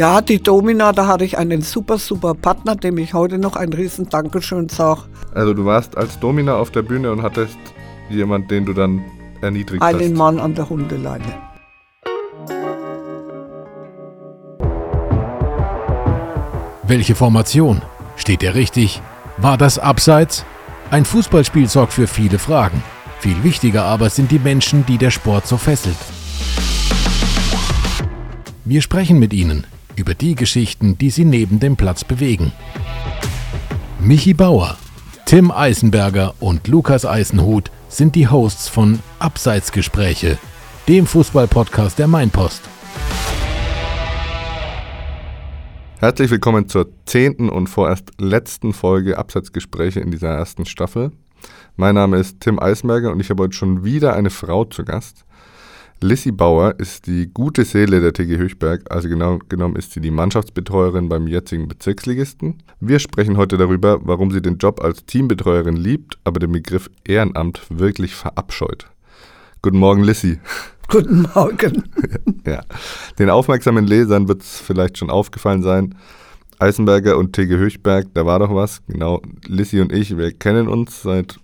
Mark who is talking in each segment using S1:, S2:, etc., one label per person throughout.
S1: Ja, die Domina, da hatte ich einen super, super Partner, dem ich heute noch ein riesen Dankeschön sage.
S2: Also du warst als Domina auf der Bühne und hattest jemand, den du dann erniedrigt
S1: einen
S2: hast.
S1: Einen Mann an der Hundeleine.
S3: Welche Formation? Steht er richtig? War das abseits? Ein Fußballspiel sorgt für viele Fragen. Viel wichtiger aber sind die Menschen, die der Sport so fesselt. Wir sprechen mit ihnen über die Geschichten, die sie neben dem Platz bewegen. Michi Bauer, Tim Eisenberger und Lukas Eisenhut sind die Hosts von Abseitsgespräche, dem Fußballpodcast der Mainpost.
S2: Herzlich willkommen zur zehnten und vorerst letzten Folge Abseitsgespräche in dieser ersten Staffel. Mein Name ist Tim Eisberger und ich habe heute schon wieder eine Frau zu Gast. Lissy Bauer ist die gute Seele der TG Höchberg, also genau genommen ist sie die Mannschaftsbetreuerin beim jetzigen Bezirksligisten. Wir sprechen heute darüber, warum sie den Job als Teambetreuerin liebt, aber den Begriff Ehrenamt wirklich verabscheut. Guten Morgen, Lissy.
S1: Guten Morgen.
S2: ja. Den aufmerksamen Lesern wird es vielleicht schon aufgefallen sein. Eisenberger und TG Höchberg, da war doch was. Genau, Lissy und ich, wir kennen uns seit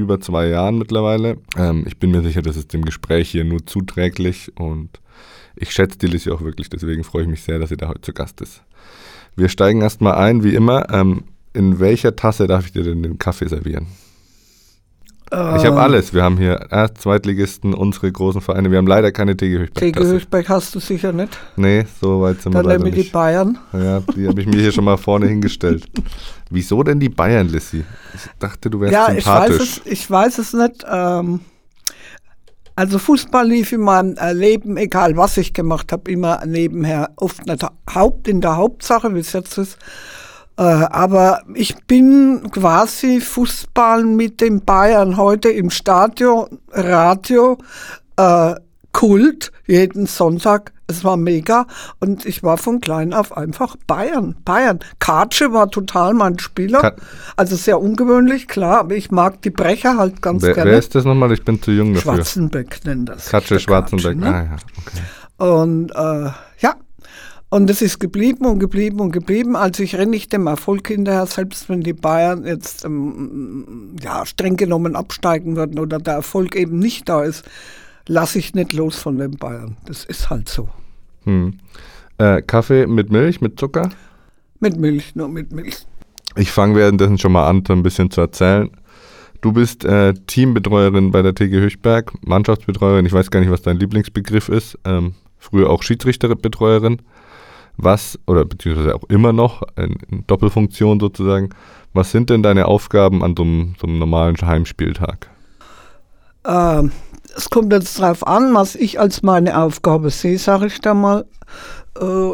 S2: über zwei Jahren mittlerweile. Ähm, ich bin mir sicher, das ist dem Gespräch hier nur zuträglich und ich schätze die Lissy auch wirklich, deswegen freue ich mich sehr, dass sie da heute zu Gast ist. Wir steigen erstmal ein, wie immer. Ähm, in welcher Tasse darf ich dir denn den Kaffee servieren? Ich habe alles. Wir haben hier Erst-, Zweitligisten, unsere großen Vereine. Wir haben leider keine TG Höchberg.
S1: TG Höchberg hast du sicher nicht.
S2: Nee, so weit sind
S1: Dann
S2: wir leider
S1: ich
S2: nicht.
S1: die Bayern.
S2: Ja, die habe ich mir hier schon mal vorne hingestellt. Wieso denn die Bayern, Lissy? Ich dachte, du wärst
S1: Ja, ich
S2: sympathisch.
S1: weiß es, ich weiß es nicht. Ähm, also Fußball lief in meinem äh, Leben, egal was ich gemacht habe, immer nebenher, oft nicht Haupt in der Hauptsache, wie es jetzt ist. Äh, aber ich bin quasi Fußball mit den Bayern heute im Stadion, Radio, äh, Kult, jeden Sonntag. Es war mega und ich war von klein auf einfach Bayern. Bayern. Katsche war total mein Spieler.
S2: Ka
S1: also sehr ungewöhnlich, klar, aber ich mag die Brecher halt ganz
S2: wer,
S1: gerne.
S2: wer ist das nochmal? Ich bin zu jung dafür.
S1: Schwarzenbeck nennt das.
S2: Katsche Schwarzenbeck.
S1: Katsche, ne?
S2: Ah ja, okay.
S1: Und äh, ja, und es ist geblieben und geblieben und geblieben. Also ich renne nicht dem Erfolg hinterher, selbst wenn die Bayern jetzt ähm, ja, streng genommen absteigen würden oder der Erfolg eben nicht da ist, lasse ich nicht los von den Bayern. Das ist halt so.
S2: Hm. Äh, Kaffee mit Milch, mit Zucker?
S1: Mit Milch, nur mit Milch.
S2: Ich fange währenddessen schon mal an, so ein bisschen zu erzählen. Du bist äh, Teambetreuerin bei der TG Höchberg, Mannschaftsbetreuerin. Ich weiß gar nicht, was dein Lieblingsbegriff ist. Ähm, früher auch Schiedsrichterbetreuerin. Was, oder beziehungsweise auch immer noch, in, in Doppelfunktion sozusagen. Was sind denn deine Aufgaben an so einem, so einem normalen Heimspieltag?
S1: Ähm, es kommt jetzt darauf an, was ich als meine Aufgabe sehe, sage ich da mal. Äh,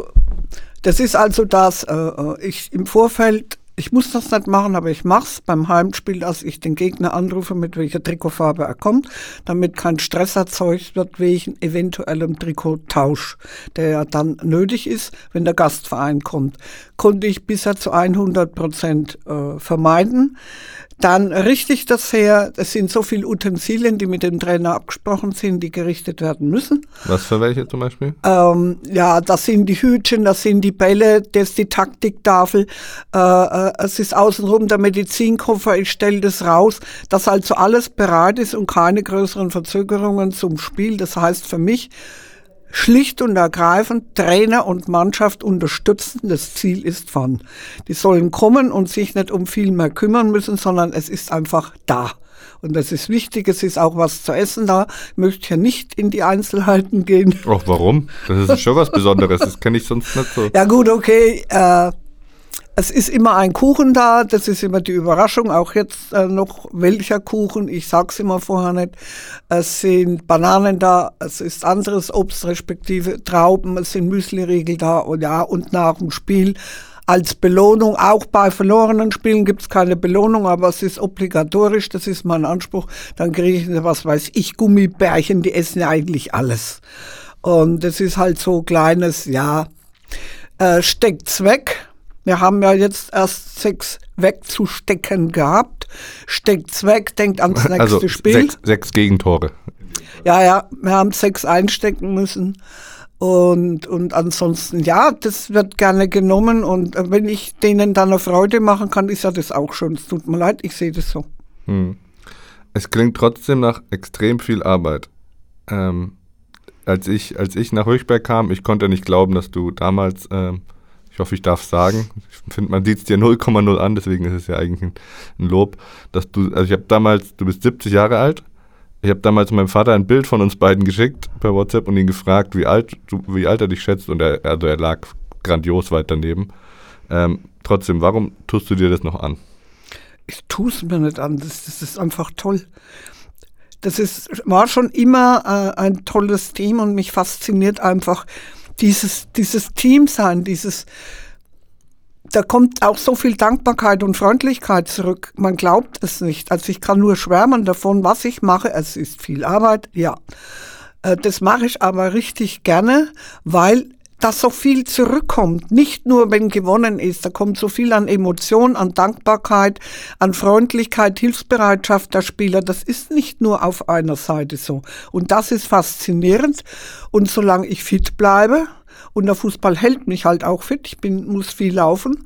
S1: das ist also das, äh, ich im Vorfeld, ich muss das nicht machen, aber ich mache es beim Heimspiel, dass ich den Gegner anrufe, mit welcher Trikotfarbe er kommt, damit kein Stress erzeugt wird wegen eventuellem Trikottausch, der ja dann nötig ist, wenn der Gastverein kommt. Konnte ich bisher zu 100 Prozent äh, vermeiden. Dann richte ich das her. Es sind so viele Utensilien, die mit dem Trainer abgesprochen sind, die gerichtet werden müssen.
S2: Was für welche zum Beispiel?
S1: Ähm, ja, das sind die Hütchen, das sind die Bälle, das ist die Taktiktafel. Äh, äh, es ist außenrum der Medizinkoffer, ich stelle das raus, dass also alles bereit ist und keine größeren Verzögerungen zum Spiel. Das heißt für mich, schlicht und ergreifend Trainer und Mannschaft unterstützen. Das Ziel ist von. Die sollen kommen und sich nicht um viel mehr kümmern müssen, sondern es ist einfach da. Und das ist wichtig, es ist auch was zu essen da. Ich möchte hier nicht in die Einzelheiten gehen.
S2: Och, warum? Das ist schon was Besonderes. Das kenne ich sonst nicht so.
S1: Ja gut, okay. Äh, es ist immer ein Kuchen da, das ist immer die Überraschung, auch jetzt äh, noch welcher Kuchen, ich sag's immer vorher nicht. Es sind Bananen da, es ist anderes Obst, respektive Trauben, es sind Müsliriegel da und ja, und nach dem Spiel als Belohnung, auch bei verlorenen Spielen gibt's keine Belohnung, aber es ist obligatorisch, das ist mein Anspruch. Dann kriege ich, was weiß ich, Gummibärchen, die essen ja eigentlich alles. Und das ist halt so kleines, ja, äh, steckt's weg. Wir haben ja jetzt erst sechs wegzustecken gehabt. Steckt's weg, denkt ans nächste
S2: Also
S1: Spiel.
S2: sechs, sechs Gegentore.
S1: Ja, ja, wir haben sechs einstecken müssen. Und, und ansonsten, ja, das wird gerne genommen. Und wenn ich denen dann eine Freude machen kann, ist ja das auch schon. Es tut mir leid, ich sehe das so.
S2: Hm. Es klingt trotzdem nach extrem viel Arbeit. Ähm, als, ich, als ich nach Höchberg kam, ich konnte nicht glauben, dass du damals, ähm, ich hoffe, ich darf es sagen, ich finde, man sieht es dir 0,0 an, deswegen ist es ja eigentlich ein, Lob, dass du, also ich habe damals, du bist 70 Jahre alt, ich habe damals meinem Vater ein Bild von uns beiden geschickt per WhatsApp und ihn gefragt, wie alt, du, wie alt er dich schätzt und er, also er lag grandios weit daneben. Ähm, trotzdem, warum tust du dir das noch an?
S1: Ich tue es mir nicht an, das, das ist einfach toll. Das ist, war schon immer äh, ein tolles Team und mich fasziniert einfach dieses, dieses Team sein, dieses, da kommt auch so viel Dankbarkeit und Freundlichkeit zurück. Man glaubt es nicht. Also ich kann nur schwärmen davon, was ich mache. Es ist viel Arbeit, ja. Äh, das mache ich aber richtig gerne, weil da so viel zurückkommt. Nicht nur, wenn gewonnen ist, da kommt so viel an Emotion, an Dankbarkeit, an Freundlichkeit, Hilfsbereitschaft der Spieler. Das ist nicht nur auf einer Seite so. Und das ist faszinierend. Und solange ich fit bleibe, und der Fußball hält mich halt auch fit, ich bin, muss viel laufen,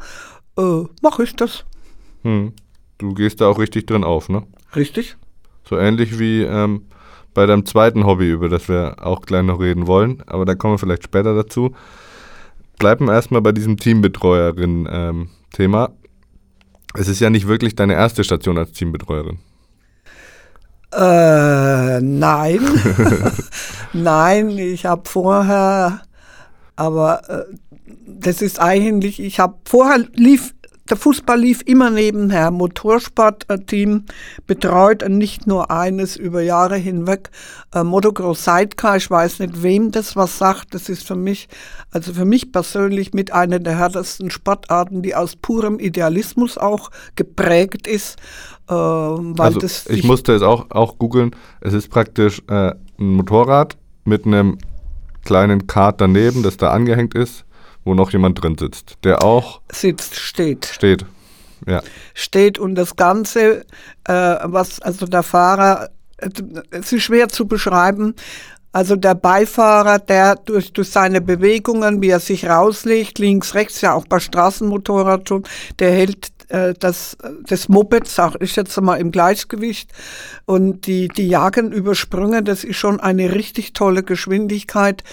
S1: äh, mache ich das.
S2: Hm. Du gehst da auch richtig drin auf, ne?
S1: Richtig.
S2: So ähnlich wie ähm, bei deinem zweiten Hobby, über das wir auch gleich noch reden wollen, aber da kommen wir vielleicht später dazu. Bleiben wir erstmal bei diesem Teambetreuerin-Thema. Ähm, es ist ja nicht wirklich deine erste Station als Teambetreuerin.
S1: Äh, nein. nein, ich habe vorher, aber äh, das ist eigentlich, ich habe vorher lief der Fußball lief immer nebenher. Motorsportteam betreut nicht nur eines über Jahre hinweg. Äh, Motocross Sidecar, ich weiß nicht, wem das was sagt. Das ist für mich, also für mich persönlich mit einer der härtesten Sportarten, die aus purem Idealismus auch geprägt ist.
S2: Äh, also ich musste es auch, auch googeln. Es ist praktisch äh, ein Motorrad mit einem kleinen Kart daneben, das da angehängt ist wo noch jemand drin sitzt, der auch
S1: sitzt, steht.
S2: Steht. Ja.
S1: Steht und das Ganze, äh, was also der Fahrer, äh, es ist schwer zu beschreiben. Also der Beifahrer, der durch, durch seine Bewegungen, wie er sich rauslegt, links, rechts, ja auch bei Straßenmotorrad schon, der hält äh, das, das Moped, sag ich jetzt mal, im Gleichgewicht. Und die, die Jagen übersprungen, das ist schon eine richtig tolle Geschwindigkeit.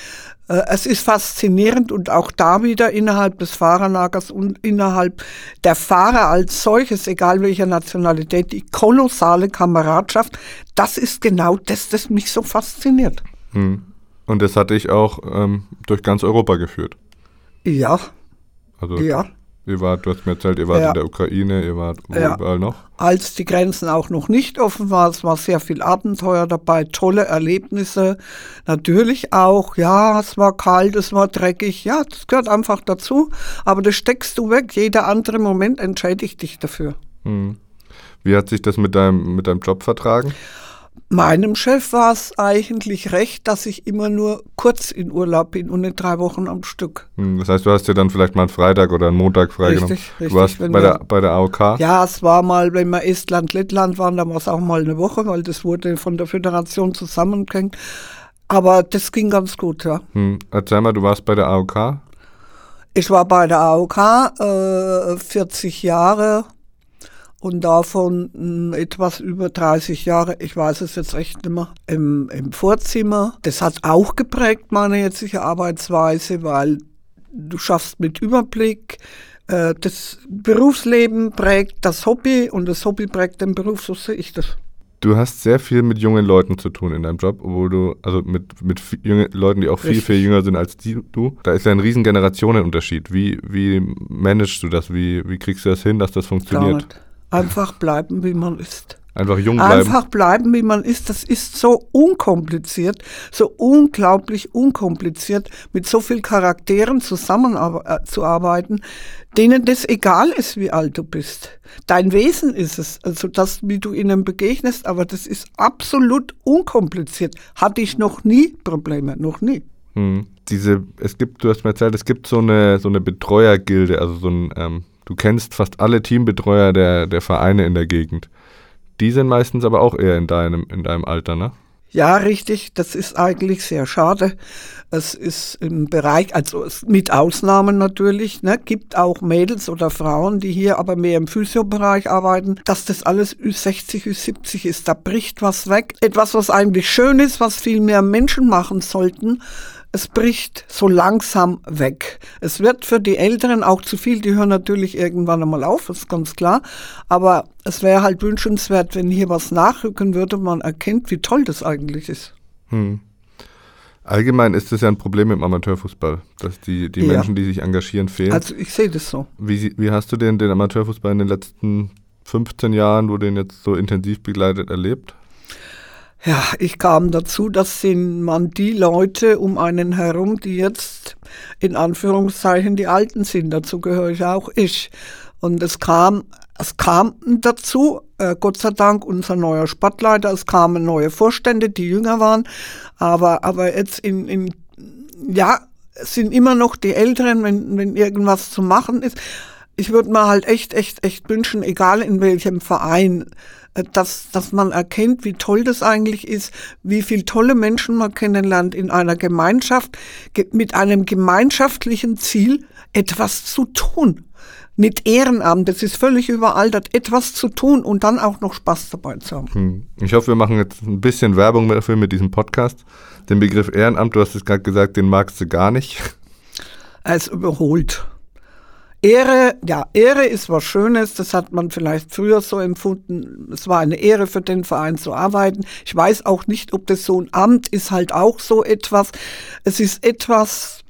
S1: Äh, es ist faszinierend und auch da wieder innerhalb des Fahrerlagers und innerhalb der Fahrer als solches, egal welcher Nationalität, die kolossale Kameradschaft, das ist genau das, das mich so fasziniert.
S2: Hm. Und das hatte ich auch ähm, durch ganz Europa geführt.
S1: Ja.
S2: Also ja. Ihr wart, du hast mir erzählt, ihr wart ja. in der Ukraine, ihr wart ja. überall noch?
S1: Als die Grenzen auch noch nicht offen waren, es war sehr viel Abenteuer dabei, tolle Erlebnisse. Natürlich auch, ja, es war kalt, es war dreckig, ja, das gehört einfach dazu. Aber das steckst du weg. Jeder andere Moment entscheidigt dich dafür.
S2: Hm. Wie hat sich das mit deinem, mit deinem Job vertragen?
S1: Meinem Chef war es eigentlich recht, dass ich immer nur kurz in Urlaub bin und nicht drei Wochen am Stück.
S2: Hm, das heißt, du hast dir dann vielleicht mal einen Freitag oder einen Montag freigenommen. Richtig, richtig. Du warst bei der, bei der AOK?
S1: Ja, es war mal, wenn wir Estland, Lettland waren, dann war es auch mal eine Woche, weil das wurde von der Föderation zusammengehängt. Aber das ging ganz gut, ja.
S2: Hm. Erzähl mal, du warst bei der AOK?
S1: Ich war bei der AOK äh, 40 Jahre und davon hm, etwas über 30 Jahre, ich weiß es jetzt echt nicht mehr, im, im Vorzimmer. Das hat auch geprägt meine jetzige Arbeitsweise, weil du schaffst mit Überblick, äh, das Berufsleben prägt das Hobby und das Hobby prägt den Beruf, so sehe ich das.
S2: Du hast sehr viel mit jungen Leuten zu tun in deinem Job, obwohl du, also mit, mit junge, Leuten, die auch viel, Richtig. viel jünger sind als die, du. Da ist ja ein riesen Generationenunterschied. Wie, wie managst du das? Wie, wie kriegst du das hin, dass das funktioniert? Nicht.
S1: Einfach bleiben, wie man ist.
S2: Einfach jung bleiben.
S1: Einfach bleiben, wie man ist. Das ist so unkompliziert, so unglaublich unkompliziert, mit so vielen Charakteren zusammenzuarbeiten, denen das egal ist, wie alt du bist. Dein Wesen ist es, also das, wie du ihnen begegnest, aber das ist absolut unkompliziert. Hatte ich noch nie Probleme, noch nie.
S2: Hm. Diese, es gibt, du hast mir erzählt, es gibt so eine, so eine Betreuergilde, also so ein, ähm, Du kennst fast alle Teambetreuer der, der Vereine in der Gegend. Die sind meistens aber auch eher in deinem, in deinem Alter, ne?
S1: Ja, richtig. Das ist eigentlich sehr schade. Es ist im Bereich, also mit Ausnahmen natürlich, ne, gibt auch Mädels oder Frauen, die hier aber mehr im Physiobereich arbeiten, dass das alles Ü60, Ü70 ist. Da bricht was weg. Etwas, was eigentlich schön ist, was viel mehr Menschen machen sollten es bricht so langsam weg. Es wird für die Älteren auch zu viel, die hören natürlich irgendwann einmal auf, ist ganz klar. Aber es wäre halt wünschenswert, wenn hier was nachrücken würde, man erkennt, wie toll das eigentlich ist. Hm.
S2: Allgemein ist es ja ein Problem im Amateurfußball, dass die, die ja. Menschen, die sich engagieren, fehlen.
S1: Also ich sehe das so.
S2: Wie, wie hast du denn den Amateurfußball in den letzten 15 Jahren, wo du den jetzt so intensiv begleitet, erlebt?
S1: Ja, ich kam dazu, das sind man die Leute um einen herum, die jetzt in Anführungszeichen die Alten sind. Dazu gehöre ich auch ich. Und es kam, es kam dazu, äh, Gott sei Dank, unser neuer Sportleiter, es kamen neue Vorstände, die jünger waren, aber, aber jetzt in, in ja, es sind immer noch die Älteren, wenn, wenn irgendwas zu machen ist. Ich würde mir halt echt, echt, echt wünschen, egal in welchem Verein, dass, dass man erkennt, wie toll das eigentlich ist, wie viele tolle Menschen man kennenlernt in einer Gemeinschaft, mit einem gemeinschaftlichen Ziel etwas zu tun. Nicht Ehrenamt, das ist völlig überaltert, etwas zu tun und dann auch noch Spaß dabei zu haben. Hm.
S2: Ich hoffe, wir machen jetzt ein bisschen Werbung dafür mit diesem Podcast. Den Begriff Ehrenamt, du hast es gerade gesagt, den magst du gar nicht.
S1: Er ist überholt. Ehre, ja, Ehre ist was Schönes, das hat man vielleicht früher so empfunden. Es war eine Ehre für den Verein zu arbeiten. Ich weiß auch nicht, ob das so ein Amt ist, halt auch so etwas. Es ist etwas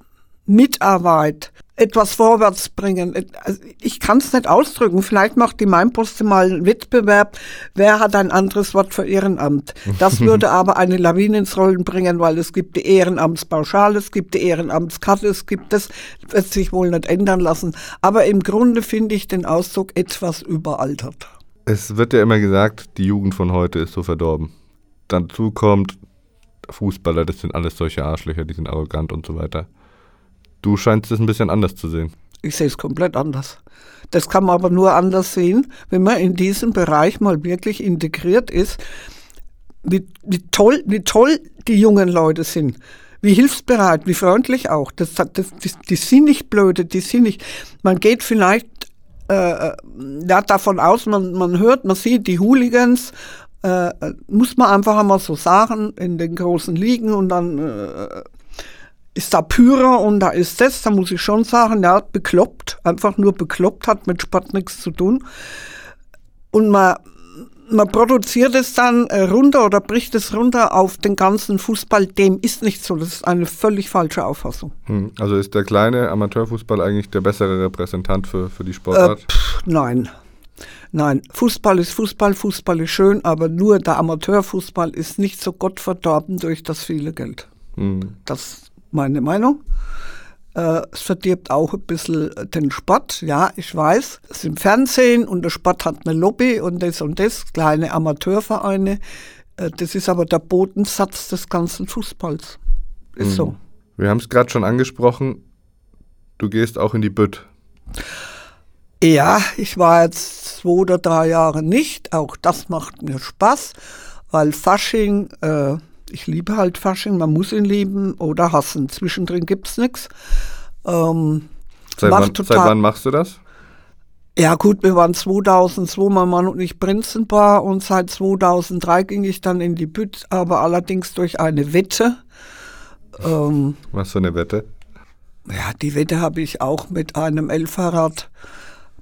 S1: Mitarbeit etwas vorwärts bringen. Also ich kann es nicht ausdrücken. Vielleicht macht die Mainpost mal einen Wettbewerb. Wer hat ein anderes Wort für Ehrenamt? Das würde aber eine Lawine ins Rollen bringen, weil es gibt die Ehrenamtspauschale, es gibt die Ehrenamtskarte, es gibt das, wird sich wohl nicht ändern lassen. Aber im Grunde finde ich den Ausdruck etwas überaltert.
S2: Es wird ja immer gesagt, die Jugend von heute ist so verdorben. Dazu kommt Fußballer, das sind alles solche Arschlöcher, die sind arrogant und so weiter. Du scheinst es ein bisschen anders zu sehen.
S1: Ich sehe es komplett anders. Das kann man aber nur anders sehen, wenn man in diesem Bereich mal wirklich integriert ist, wie, wie, toll, wie toll die jungen Leute sind. Wie hilfsbereit, wie freundlich auch. Das, das, das, die sind nicht blöde, die sind nicht. Man geht vielleicht äh, ja, davon aus, man, man hört, man sieht die Hooligans, äh, muss man einfach einmal so sagen, in den großen Ligen und dann äh, ist da Pyra und da ist das, da muss ich schon sagen, ja, bekloppt, einfach nur bekloppt, hat mit Sport nichts zu tun. Und man, man produziert es dann äh, runter oder bricht es runter auf den ganzen Fußball. Dem ist nicht so. Das ist eine völlig falsche Auffassung.
S2: Hm. Also ist der kleine Amateurfußball eigentlich der bessere Repräsentant für, für die Sportart? Äh,
S1: pff, nein. Nein, Fußball ist Fußball, Fußball ist schön, aber nur der Amateurfußball ist nicht so gottverdorben durch das viele Geld. Hm. Das meine Meinung. Äh, es verdirbt auch ein bisschen den Sport. Ja, ich weiß, es ist im Fernsehen und der Sport hat eine Lobby und das und das, kleine Amateurvereine. Äh, das ist aber der Bodensatz des ganzen Fußballs. Ist mhm. so.
S2: Wir haben es gerade schon angesprochen, du gehst auch in die Bütt.
S1: Ja, ich war jetzt zwei oder drei Jahre nicht. Auch das macht mir Spaß, weil Fasching äh, ich liebe halt Fasching, man muss ihn lieben oder hassen. Zwischendrin gibt es nichts. Ähm,
S2: seit, wann, seit wann machst du das?
S1: Ja gut, wir waren 2002, mein Mann und ich Prinzenpaar und seit 2003 ging ich dann in die Bütt, aber allerdings durch eine Wette.
S2: Ähm, Was für eine Wette?
S1: Ja, die Wette habe ich auch mit einem Elferrad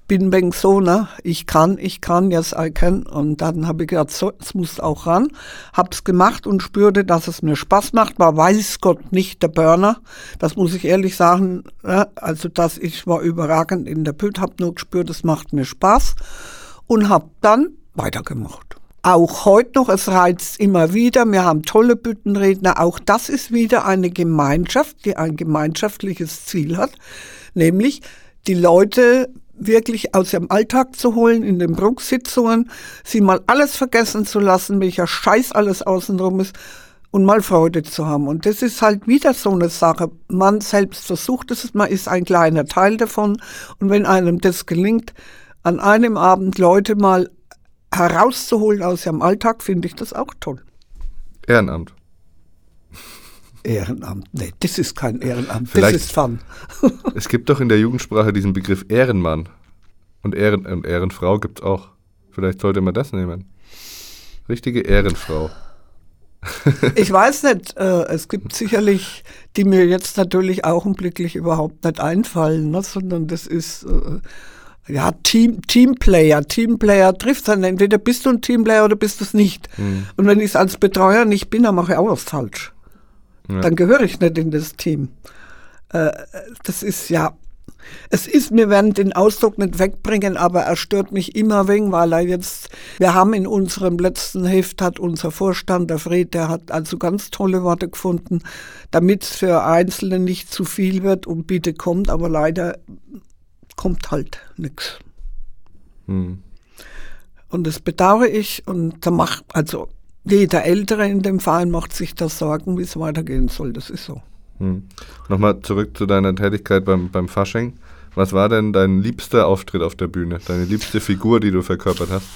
S1: bin ne, ich kann, ich kann, yes I can. Und dann habe ich gedacht, so, es muss auch ran. Hab's gemacht und spürte, dass es mir Spaß macht. War weiß Gott nicht der Burner. Das muss ich ehrlich sagen. Ne? Also, dass ich war überragend in der Pült, hab nur gespürt, es macht mir Spaß. Und hab dann weitergemacht. Auch heute noch, es reizt immer wieder. Wir haben tolle Büttenredner. Auch das ist wieder eine Gemeinschaft, die ein gemeinschaftliches Ziel hat. Nämlich, die Leute wirklich aus ihrem Alltag zu holen, in den Bruchsitzungen, sie mal alles vergessen zu lassen, welcher Scheiß alles außenrum ist und mal Freude zu haben. Und das ist halt wieder so eine Sache. Man selbst versucht es, man ist ein kleiner Teil davon. Und wenn einem das gelingt, an einem Abend Leute mal herauszuholen aus ihrem Alltag, finde ich das auch toll.
S2: Ehrenamt.
S1: Ehrenamt, nee, das ist kein Ehrenamt,
S2: Vielleicht-
S1: das ist Fun.
S2: Es gibt doch in der Jugendsprache diesen Begriff Ehrenmann. Und, Ehren, und Ehrenfrau gibt es auch. Vielleicht sollte man das nehmen. Richtige Ehrenfrau.
S1: Ich weiß nicht, äh, es gibt sicherlich, die mir jetzt natürlich augenblicklich überhaupt nicht einfallen, ne, sondern das ist äh, ja Team, Teamplayer. Teamplayer trifft dann entweder bist du ein Teamplayer oder bist du es nicht. Und wenn ich es als Betreuer nicht bin, dann mache ich auch was falsch.
S2: Ja.
S1: Dann gehöre ich nicht in das Team. Äh, das ist ja, es ist, wir werden den Ausdruck nicht wegbringen, aber er stört mich immer wegen, weil er jetzt, wir haben in unserem letzten Heft, hat unser Vorstand, der Fred, der hat also ganz tolle Worte gefunden, damit es für Einzelne nicht zu viel wird und bitte kommt, aber leider kommt halt nichts.
S2: Hm.
S1: Und das bedauere ich und da macht, also jeder Ältere in dem Verein macht sich da Sorgen, wie es weitergehen soll, das ist so.
S2: Hm. Nochmal zurück zu deiner Tätigkeit beim, beim Fasching. Was war denn dein liebster Auftritt auf der Bühne? Deine liebste Figur, die du verkörpert hast?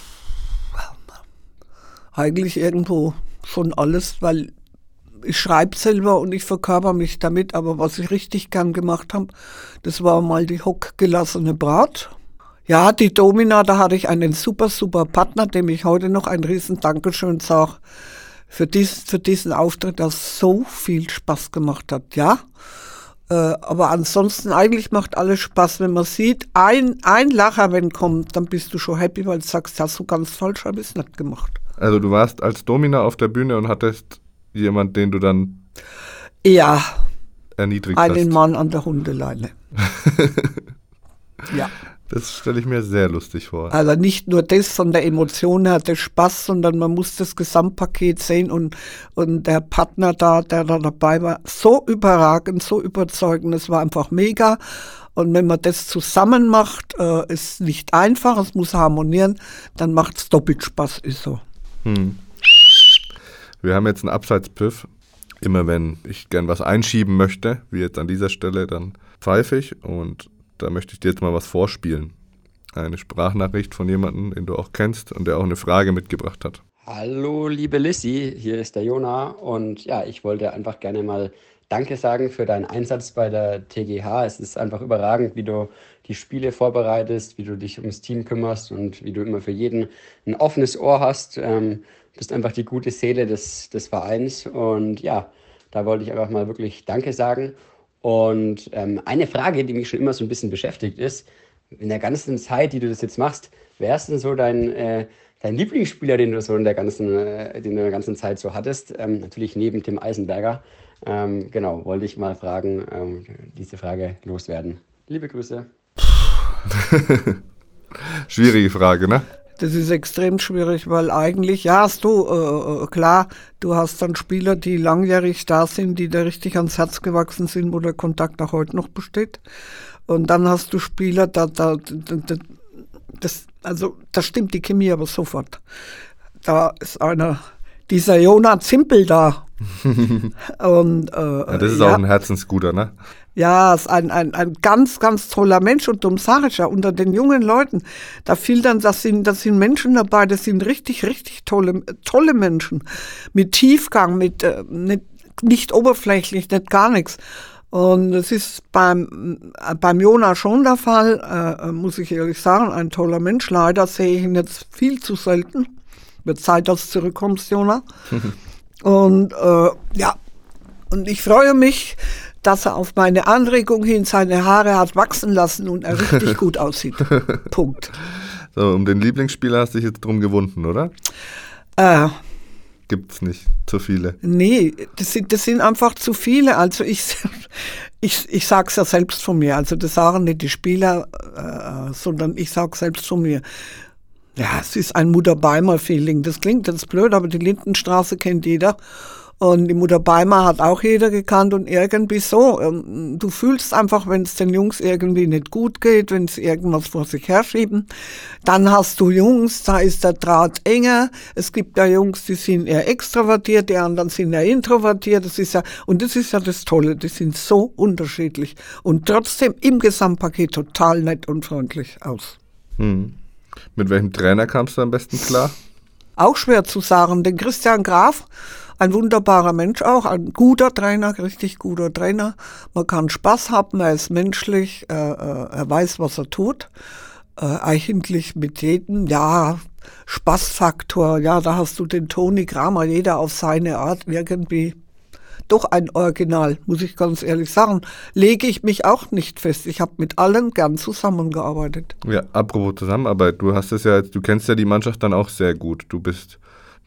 S1: eigentlich irgendwo schon alles, weil ich schreibe selber und ich verkörper mich damit, aber was ich richtig gern gemacht habe, das war mal die hockgelassene Brat. Ja, die Domina, da hatte ich einen super, super Partner, dem ich heute noch ein riesen Dankeschön sage für, dies, für diesen Auftritt, der so viel Spaß gemacht hat, ja. Äh, aber ansonsten eigentlich macht alles Spaß, wenn man sieht, ein, ein Lacher, wenn kommt, dann bist du schon happy, weil du sagst, hast du ganz falsch, habe ich es nicht gemacht.
S2: Also du warst als Domina auf der Bühne und hattest jemand, den du dann
S1: Ja,
S2: erniedrigt
S1: einen
S2: hast.
S1: Mann an der Hundeleine. ja,
S2: Das stelle ich mir sehr lustig vor.
S1: also nicht nur das von der Emotion her, der Spaß, sondern man muss das Gesamtpaket sehen und, und der Partner da, der da dabei war, so überragend, so überzeugend, es war einfach mega. Und wenn man das zusammen macht, äh, ist nicht einfach, es muss harmonieren, dann macht es doppelt Spaß, ist so.
S2: Hm. Wir haben jetzt einen Abseitspfiff. Immer wenn ich gern was einschieben möchte, wie jetzt an dieser Stelle, dann pfeife ich und da möchte ich dir jetzt mal was vorspielen. Eine Sprachnachricht von jemandem, den du auch kennst und der auch eine Frage mitgebracht hat.
S4: Hallo, liebe Lissy, hier ist der Jona und ja, ich wollte einfach gerne mal Danke sagen für deinen Einsatz bei der TGH. Es ist einfach überragend, wie du die Spiele vorbereitest, wie du dich ums Team kümmerst und wie du immer für jeden ein offenes Ohr hast. Ähm, bist einfach die gute Seele des, des Vereins und ja, da wollte ich einfach mal wirklich Danke sagen. Und ähm, eine Frage, die mich schon immer so ein bisschen beschäftigt ist, in der ganzen Zeit, die du das jetzt machst, wer ist denn so dein, äh, dein Lieblingsspieler, den du so in der ganzen, äh, den du in der ganzen Zeit so hattest? Ähm, natürlich neben Tim Eisenberger. Ähm, genau, wollte ich mal fragen, ähm, diese Frage loswerden. Liebe Grüße.
S2: Schwierige Frage, ne?
S1: Das ist extrem schwierig, weil eigentlich, ja, hast du, äh, äh, klar, du hast dann Spieler, die langjährig da sind, die da richtig ans Herz gewachsen sind, wo der Kontakt auch heute noch besteht. Und dann hast du Spieler, da, da, da, da das, also, da stimmt die Chemie aber sofort. Da ist einer, dieser Jonah Zimpel da. Und, äh,
S2: Ja, das ist
S1: ja,
S2: auch ein Herzensguter, ne?
S1: Ja, ist ein, ein, ein ganz, ganz toller Mensch und ja, unter den jungen Leuten, da fiel dann, das sind, das sind Menschen dabei, das sind richtig, richtig tolle, tolle Menschen. Mit Tiefgang, mit, äh, nicht, nicht oberflächlich, nicht gar nichts. Und es ist beim, beim Jona schon der Fall, äh, äh, muss ich ehrlich sagen, ein toller Mensch. Leider sehe ich ihn jetzt viel zu selten. Wird Zeit, dass du zurückkommst, Jona. Und äh, ja, und ich freue mich, dass er auf meine Anregung hin seine Haare hat wachsen lassen und er richtig gut aussieht. Punkt.
S2: So, um den Lieblingsspieler hast du dich jetzt drum gewunden, oder?
S1: Äh,
S2: Gibt's nicht zu viele.
S1: nee, das sind, das sind einfach zu viele. Also ich, ich, ich sage es ja selbst von mir. Also das sagen nicht die Spieler, äh, sondern ich sage selbst von mir. Ja, es ist ein Mutter-Beimer-Feeling. Das klingt jetzt blöd, aber die Lindenstraße kennt jeder. Und die Mutter Beimer hat auch jeder gekannt und irgendwie so. ähm, Du fühlst einfach, wenn es den Jungs irgendwie nicht gut geht, wenn sie irgendwas vor sich herschieben. Dann hast du Jungs, da ist der Draht enger. Es gibt ja Jungs, die sind eher extrovertiert, die anderen sind eher introvertiert. Das ist ja, und das ist ja das Tolle, die sind so unterschiedlich und trotzdem im Gesamtpaket total nett und freundlich aus.
S2: Hm. Mit welchem Trainer kamst du am besten klar?
S1: Auch schwer zu sagen. Den Christian Graf, ein wunderbarer Mensch auch, ein guter Trainer, richtig guter Trainer. Man kann Spaß haben, er ist menschlich, äh, er weiß, was er tut. Äh, eigentlich mit jedem, ja, Spaßfaktor, ja, da hast du den Toni Kramer, jeder auf seine Art irgendwie doch ein Original, muss ich ganz ehrlich sagen. Lege ich mich auch nicht fest. Ich habe mit allen gern zusammengearbeitet.
S2: Ja, apropos Zusammenarbeit, du hast es ja, du kennst ja die Mannschaft dann auch sehr gut. Du bist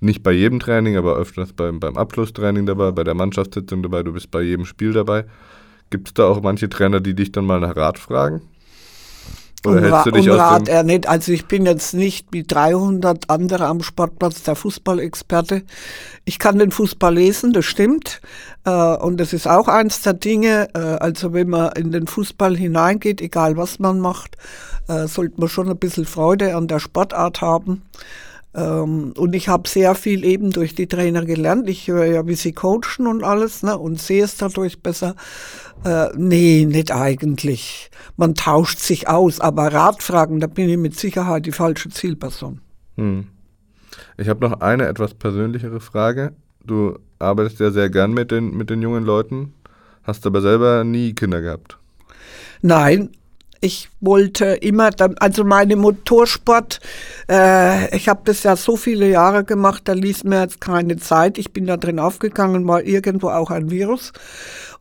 S2: nicht bei jedem Training, aber öfters beim, beim Abschlusstraining dabei, bei der Mannschaftssitzung dabei, du bist bei jedem Spiel dabei. Gibt es da auch manche Trainer, die dich dann mal nach Rat fragen?
S1: Oder um, hältst du dich um Rat er nicht. Also ich bin jetzt nicht wie 300 andere am Sportplatz der Fußballexperte. Ich kann den Fußball lesen, das stimmt. Äh, und das ist auch eins der Dinge. Äh, also wenn man in den Fußball hineingeht, egal was man macht, äh, sollte man schon ein bisschen Freude an der Sportart haben. Ähm, und ich habe sehr viel eben durch die Trainer gelernt. Ich höre ja, wie sie coachen und alles ne, und sehe es dadurch besser. Äh, nee, nicht eigentlich. Man tauscht sich aus, aber Ratfragen, da bin ich mit Sicherheit die falsche Zielperson. Hm.
S2: Ich habe noch eine etwas persönlichere Frage. Du arbeitest ja sehr gern mit den, mit den jungen Leuten, hast aber selber nie Kinder gehabt.
S1: Nein, ich wollte immer, dann, also meine Motorsport, äh, ich habe das ja so viele Jahre gemacht, da ließ mir jetzt keine Zeit. Ich bin da drin aufgegangen, war irgendwo auch ein Virus.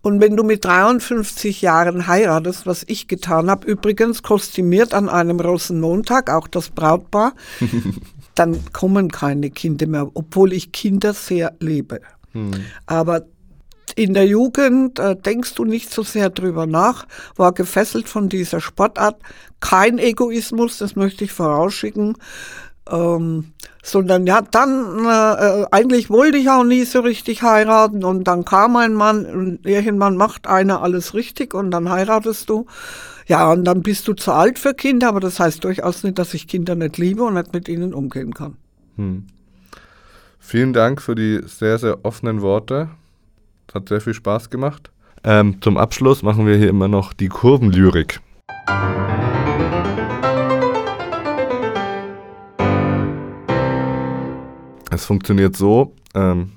S1: Und wenn du mit 53 Jahren heiratest, was ich getan habe, übrigens kostümiert an einem Rosenmontag, auch das Brautpaar, dann kommen keine Kinder mehr, obwohl ich Kinder sehr liebe. Hm. Aber in der Jugend äh, denkst du nicht so sehr drüber nach, war gefesselt von dieser Sportart. Kein Egoismus, das möchte ich vorausschicken. Ähm, sondern ja, dann, äh, eigentlich wollte ich auch nie so richtig heiraten und dann kam ein Mann und irgendwann macht einer alles richtig und dann heiratest du. Ja, und dann bist du zu alt für Kinder, aber das heißt durchaus nicht, dass ich Kinder nicht liebe und nicht mit ihnen umgehen kann. Hm.
S2: Vielen Dank für die sehr, sehr offenen Worte. Es hat sehr viel Spaß gemacht. Ähm, zum Abschluss machen wir hier immer noch die Kurvenlyrik. Es funktioniert so, ähm,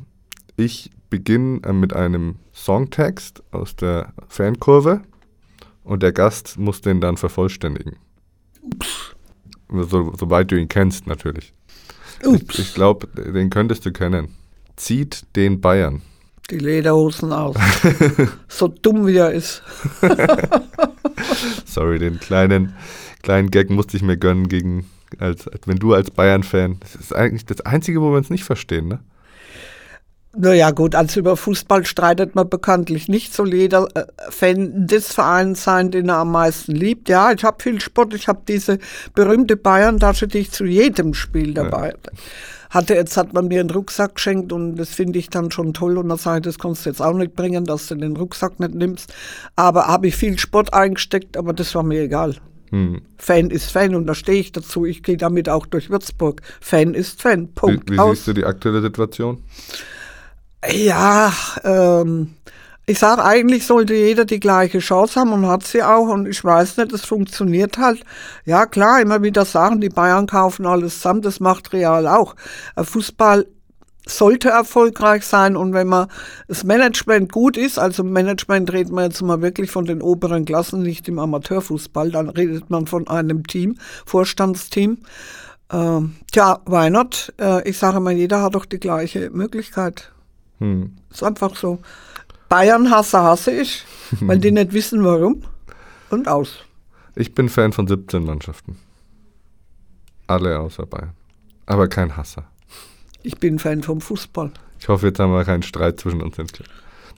S2: ich beginne äh, mit einem Songtext aus der Fankurve und der Gast muss den dann vervollständigen. Ups. So, soweit du ihn kennst, natürlich. Ups. Ich, ich glaube, den könntest du kennen. Zieht den Bayern.
S1: Die Lederhosen aus. so dumm wie er ist.
S2: Sorry, den kleinen, kleinen Gag musste ich mir gönnen, gegen, als, als wenn du als Bayern-Fan. Das ist eigentlich das Einzige, wo wir uns nicht verstehen, ne?
S1: Naja, gut, also über Fußball streitet man bekanntlich nicht. so jeder äh, Fan des Vereins sein, den er am meisten liebt. Ja, ich habe viel Sport. Ich habe diese berühmte Bayern-Tasche, die ich zu jedem Spiel dabei ja hatte, jetzt hat man mir einen Rucksack geschenkt und das finde ich dann schon toll und da sage ich, das kannst du jetzt auch nicht bringen, dass du den Rucksack nicht nimmst. Aber habe ich viel Sport eingesteckt, aber das war mir egal. Hm. Fan ist Fan und da stehe ich dazu. Ich gehe damit auch durch Würzburg. Fan ist Fan.
S2: Punkt. Wie, wie siehst du die aktuelle Situation?
S1: Ja, ähm, ich sage, eigentlich sollte jeder die gleiche Chance haben und hat sie auch. Und ich weiß nicht, es funktioniert halt. Ja, klar, immer wieder sagen, die Bayern kaufen alles zusammen, das macht Real auch. Fußball sollte erfolgreich sein und wenn man das Management gut ist, also Management redet man jetzt mal wirklich von den oberen Klassen, nicht im Amateurfußball, dann redet man von einem Team, Vorstandsteam. Ähm, tja, why not? Äh, ich sage mal, jeder hat doch die gleiche Möglichkeit. Hm. Ist einfach so. Bayern hasse, hasse ich, weil die nicht wissen, warum. Und aus.
S2: Ich bin Fan von 17 Mannschaften. Alle außer Bayern. Aber kein Hasser.
S1: Ich bin Fan vom Fußball.
S2: Ich hoffe, jetzt haben wir keinen Streit zwischen uns entwickelt.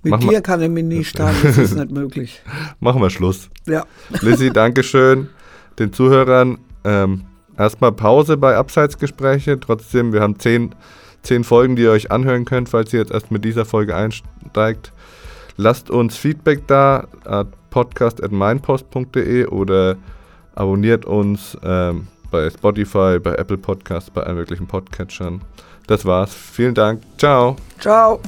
S1: Mit Mach dir kann ich mich nie streiten, das ist nicht möglich.
S2: Machen wir Schluss.
S1: Ja.
S2: Lizzie, Dankeschön. Den Zuhörern ähm, erstmal Pause bei Abseitsgespräche. Trotzdem, wir haben zehn, zehn Folgen, die ihr euch anhören könnt, falls ihr jetzt erst mit dieser Folge einsteigt. Lasst uns Feedback da, at podcast.meinpost.de oder abonniert uns ähm, bei Spotify, bei Apple Podcasts, bei allen möglichen Podcatchern. Das war's. Vielen Dank. Ciao.
S1: Ciao.